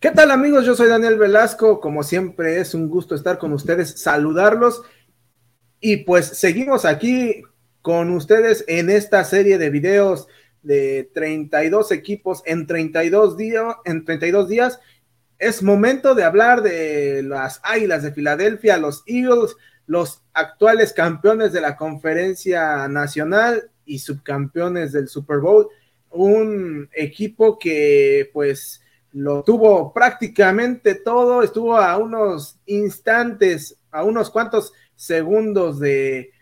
¿Qué tal amigos? Yo soy Daniel Velasco. Como siempre es un gusto estar con ustedes, saludarlos. Y pues seguimos aquí con ustedes en esta serie de videos de 32 equipos en 32, días, en 32 días. Es momento de hablar de las Águilas de Filadelfia, los Eagles, los actuales campeones de la conferencia nacional y subcampeones del Super Bowl. Un equipo que pues lo tuvo prácticamente todo, estuvo a unos instantes, a unos cuantos segundos de,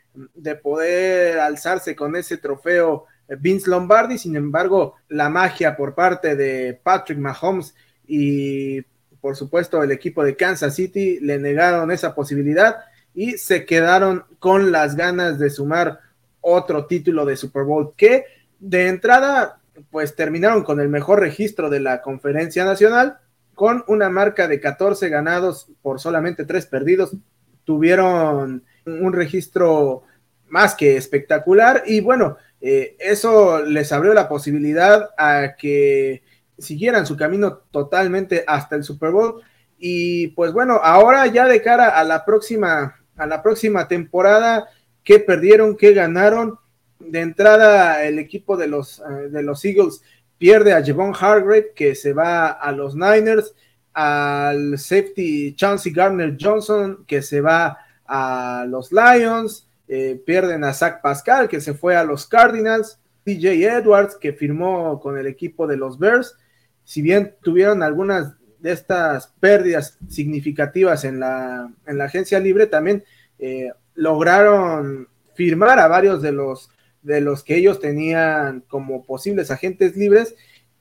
poder alzarse con ese trofeo Vince Lombardi, sin embargo, la magia por parte de Patrick Mahomes y por supuesto el equipo de Kansas City le negaron esa posibilidad y se quedaron con las ganas de sumar otro título de Super Bowl que de entrada pues terminaron con el mejor registro de la conferencia nacional, con una marca de 14 ganados por solamente 3 perdidos. Tuvieron un registro más que espectacular y bueno, eh, eso les abrió la posibilidad a que siguieran su camino totalmente hasta el Super Bowl. Y pues bueno, ahora ya de cara a la próxima, a la próxima temporada, ¿qué perdieron? ¿Qué ganaron? De entrada el equipo de los, eh, de los Eagles pierde a Javon Hargrave que se va a los Niners, al safety Chauncey Gardner Johnson que se va a los Lions, eh, pierden a Zach Pascal que se fue a los Cardinals, DJ Edwards que firmó con el equipo de los Bears, si bien tuvieron algunas de estas pérdidas significativas en la, en la agencia libre, también eh, lograron firmar a varios de los de los que ellos tenían como posibles agentes libres.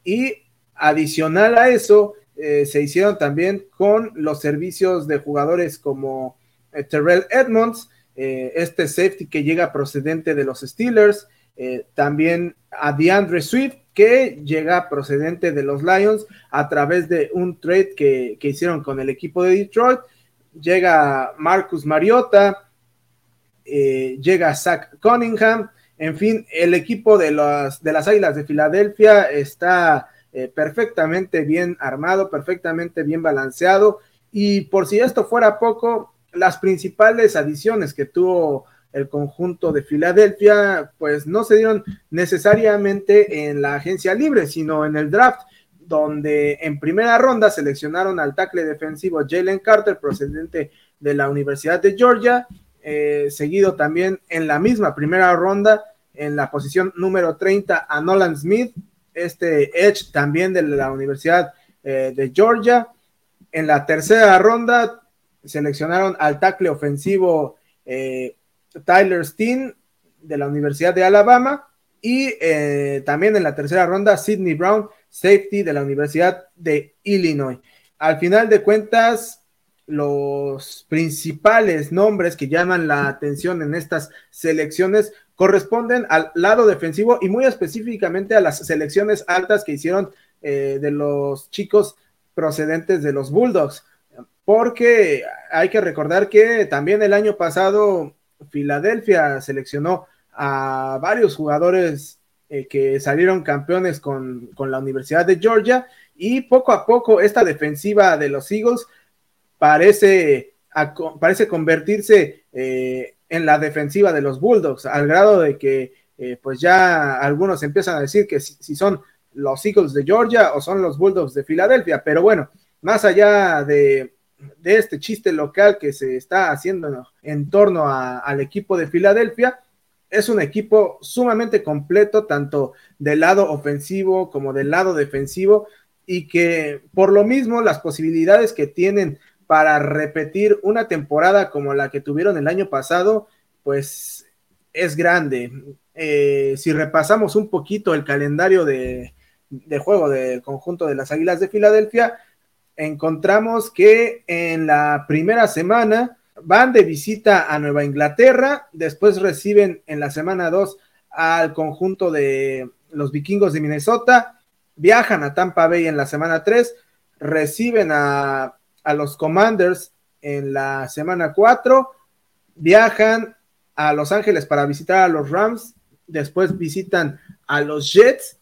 Y adicional a eso eh, se hicieron también con los servicios de jugadores como eh, Terrell Edmonds, eh, este safety que llega procedente de los Steelers, también a DeAndre Swift que llega procedente de los Lions a través de un trade que, que hicieron con el equipo de Detroit, llega Marcus Mariota, llega Zach Cunningham, en fin, el equipo de, las, de las Águilas de Filadelfia está eh, perfectamente bien armado, perfectamente bien balanceado. Y por si esto fuera poco, las principales adiciones que tuvo el conjunto de Filadelfia, pues no se dieron necesariamente en la agencia libre, sino en el draft, donde en primera ronda seleccionaron al tackle defensivo Jalen Carter, procedente de la Universidad de Georgia, eh, seguido también en la misma primera ronda, en la posición número 30 a Nolan Smith, este Edge también de la Universidad eh, de Georgia. En la tercera ronda seleccionaron al tackle ofensivo eh, Tyler Steen de la Universidad de Alabama y también en la tercera ronda Sidney Brown, safety de la Universidad de Illinois. Al final de cuentas, los principales nombres que llaman la atención en estas selecciones corresponden al lado defensivo y muy específicamente a las selecciones altas que hicieron eh, de los chicos procedentes de los Bulldogs, porque hay que recordar que también el año pasado Filadelfia seleccionó a varios jugadores eh, que salieron campeones con, con la Universidad de Georgia y poco a poco esta defensiva de los Eagles parece, parece convertirse eh, en la defensiva de los Bulldogs, al grado de que eh, pues ya algunos empiezan a decir que si, son los Eagles de Georgia o son los Bulldogs de Filadelfia, pero bueno, más allá de, este chiste local que se está haciendo en torno al equipo de Filadelfia, es un equipo sumamente completo, tanto del lado ofensivo como del lado defensivo, y que por lo mismo las posibilidades que tienen para repetir una temporada como la que tuvieron el año pasado, pues es grande. Eh, si repasamos un poquito el calendario de, juego del conjunto de las Águilas de Filadelfia, encontramos que en la primera semana van de visita a Nueva Inglaterra, después reciben en la semana 2 al conjunto de los vikingos de Minnesota, viajan a Tampa Bay en la semana 3, reciben a a los Commanders en la semana 4, viajan a Los Ángeles para visitar a los Rams, después visitan a los Jets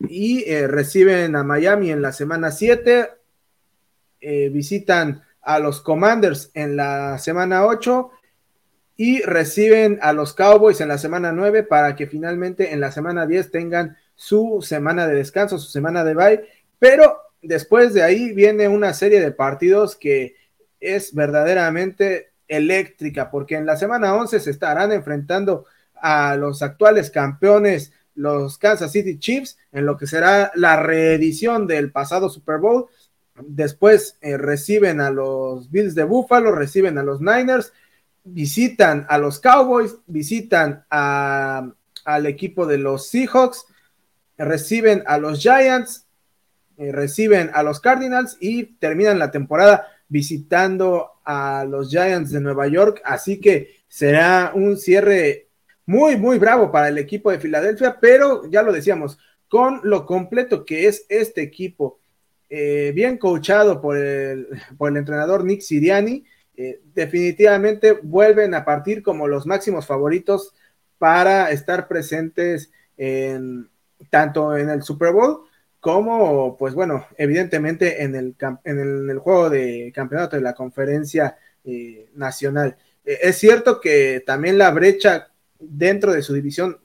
y eh, reciben a Miami en la semana 7, eh, visitan a los Commanders en la semana 8 y reciben a los Cowboys en la semana 9 para que finalmente en la semana 10 tengan su semana de descanso, su semana de bye, pero después de ahí viene una serie de partidos que es verdaderamente eléctrica, porque en la semana 11 se estarán enfrentando a los actuales campeones, los Kansas City Chiefs, en lo que será la reedición del pasado Super Bowl, Después eh, reciben a los Bills de Buffalo, reciben a los Niners, visitan a los Cowboys, visitan al equipo de los Seahawks, reciben a los Giants, eh, reciben a los Cardinals y terminan la temporada visitando a los Giants de Nueva York. Así que será un cierre muy, muy bravo para el equipo de Filadelfia, pero ya lo decíamos, con lo completo que es este equipo eh, bien coachado por el, por el, entrenador Nick Siriani, eh, definitivamente vuelven a partir como los máximos favoritos para estar presentes en, tanto en el Super Bowl como, pues bueno, evidentemente en el, en el, juego de campeonato de la conferencia eh, nacional. es cierto que también la brecha dentro de su división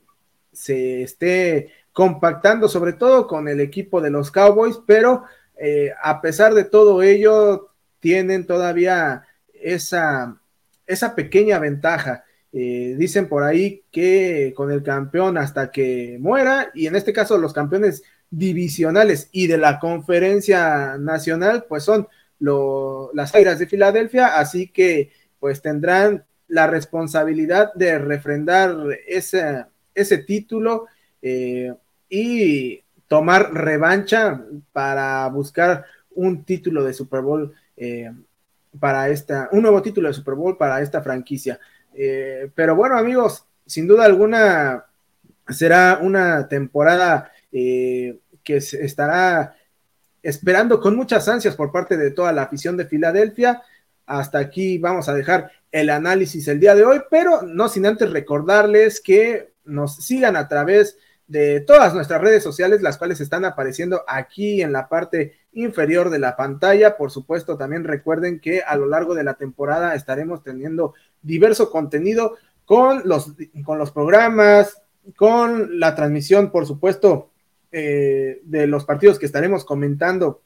se esté compactando, sobre todo con el equipo de los Cowboys, pero eh, a pesar de todo ello, tienen todavía esa, esa pequeña ventaja. Eh, dicen por ahí que con el campeón hasta que muera, y en este caso los campeones divisionales y de la conferencia nacional, pues son las Águilas de Filadelfia, así que pues tendrán la responsabilidad de refrendar ese, ese título eh, y tomar revancha para buscar un título de Super Bowl eh, para esta, un nuevo título de Super Bowl para esta franquicia. Eh, pero bueno, amigos, sin duda alguna será una temporada eh, que se estará esperando con muchas ansias por parte de toda la afición de Filadelfia. Hasta aquí vamos a dejar el análisis el día de hoy, pero no sin antes recordarles que nos sigan a través de todas nuestras redes sociales, las cuales están apareciendo aquí en la parte inferior de la pantalla. Por supuesto, también recuerden que a lo largo de la temporada estaremos teniendo diverso contenido con los, con los programas, con la transmisión, por supuesto, eh, de los partidos que estaremos comentando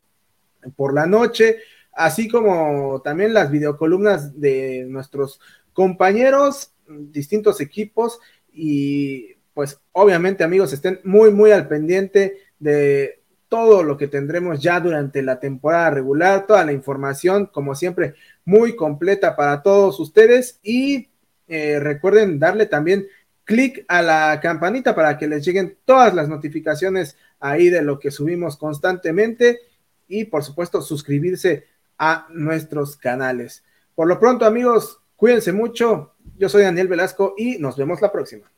por la noche, así como también las videocolumnas de nuestros compañeros, distintos equipos y pues obviamente amigos estén muy, muy al pendiente de todo lo que tendremos ya durante la temporada regular, toda la información, como siempre, muy completa para todos ustedes. Y eh, recuerden darle también clic a la campanita para que les lleguen todas las notificaciones ahí de lo que subimos constantemente y por supuesto suscribirse a nuestros canales. Por lo pronto amigos, cuídense mucho, yo soy Daniel Velasco y nos vemos la próxima.